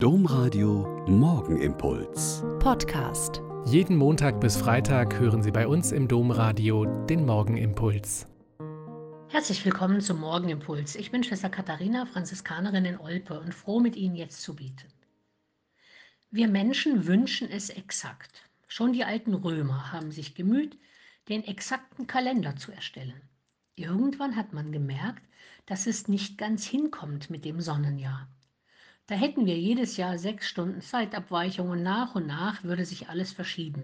Domradio Morgenimpuls. Podcast. Jeden Montag bis Freitag hören Sie bei uns im Domradio den Morgenimpuls. Herzlich willkommen zum Morgenimpuls. Ich bin Schwester Katharina, Franziskanerin in Olpe und froh, mit Ihnen jetzt zu bieten. Wir Menschen wünschen es exakt. Schon die alten Römer haben sich gemüht, den exakten Kalender zu erstellen. Irgendwann hat man gemerkt, dass es nicht ganz hinkommt mit dem Sonnenjahr. Da hätten wir jedes Jahr sechs Stunden Zeitabweichung und nach und nach würde sich alles verschieben.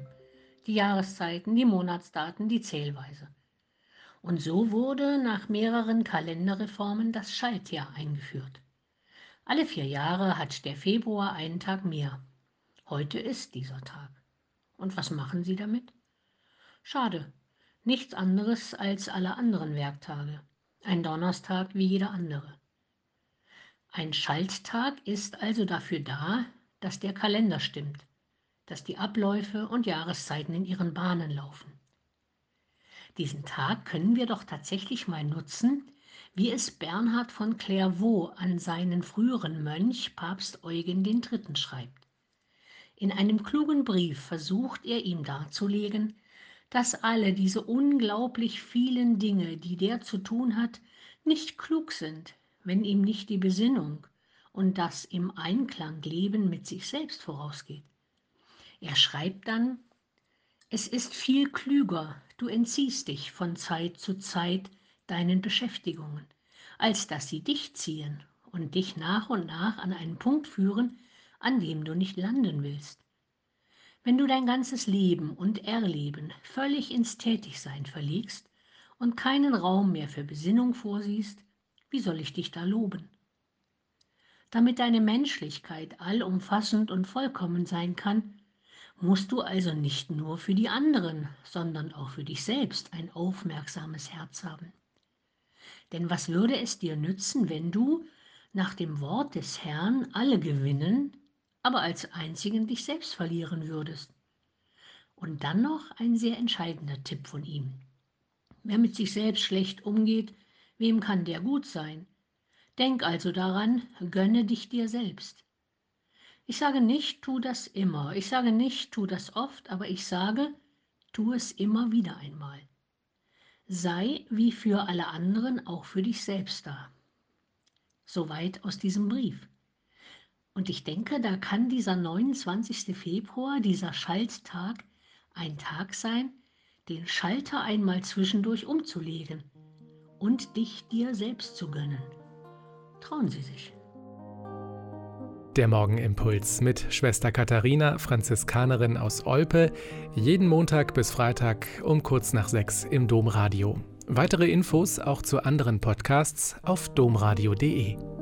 Die Jahreszeiten, die Monatsdaten, die Zählweise. Und so wurde nach mehreren Kalenderreformen das Schaltjahr eingeführt. Alle vier Jahre hat der Februar einen Tag mehr. Heute ist dieser Tag. Und was machen Sie damit? Schade, nichts anderes als alle anderen Werktage. Ein Donnerstag wie jeder andere. Ein Schalttag ist also dafür da, dass der Kalender stimmt, dass die Abläufe und Jahreszeiten in ihren Bahnen laufen. Diesen Tag können wir doch tatsächlich mal nutzen, wie es Bernhard von Clairvaux an seinen früheren Mönch Papst Eugen III. schreibt. In einem klugen Brief versucht er ihm darzulegen, dass alle diese unglaublich vielen Dinge, die der zu tun hat, nicht klug sind, wenn ihm nicht die Besinnung und das im Einklang Leben mit sich selbst vorausgeht. Er schreibt dann, es ist viel klüger, du entziehst dich von Zeit zu Zeit deinen Beschäftigungen, als dass sie dich ziehen und dich nach und nach an einen Punkt führen, an dem du nicht landen willst. Wenn du dein ganzes Leben und Erleben völlig ins Tätigsein verlegst und keinen Raum mehr für Besinnung vorsiehst, wie soll ich dich da loben? Damit deine Menschlichkeit allumfassend und vollkommen sein kann, musst du also nicht nur für die anderen, sondern auch für dich selbst ein aufmerksames Herz haben. Denn was würde es dir nützen, wenn du nach dem Wort des Herrn alle gewinnen, aber als einzigen dich selbst verlieren würdest? Und dann noch ein sehr entscheidender Tipp von ihm. Wer mit sich selbst schlecht umgeht, Wem kann der gut sein? Denk also daran, gönne dich dir selbst. Ich sage nicht, tu das immer, ich sage nicht, tu das oft, aber ich sage, tu es immer wieder einmal. Sei wie für alle anderen auch für dich selbst da. Soweit aus diesem Brief. Und ich denke, da kann dieser 29. Februar, dieser Schalttag, ein Tag sein, den Schalter einmal zwischendurch umzulegen und dich dir selbst zu gönnen. Trauen Sie sich. Der Morgenimpuls mit Schwester Katharina, Franziskanerin aus Olpe, jeden Montag bis Freitag um kurz nach sechs im Domradio. Weitere Infos auch zu anderen Podcasts auf domradio.de.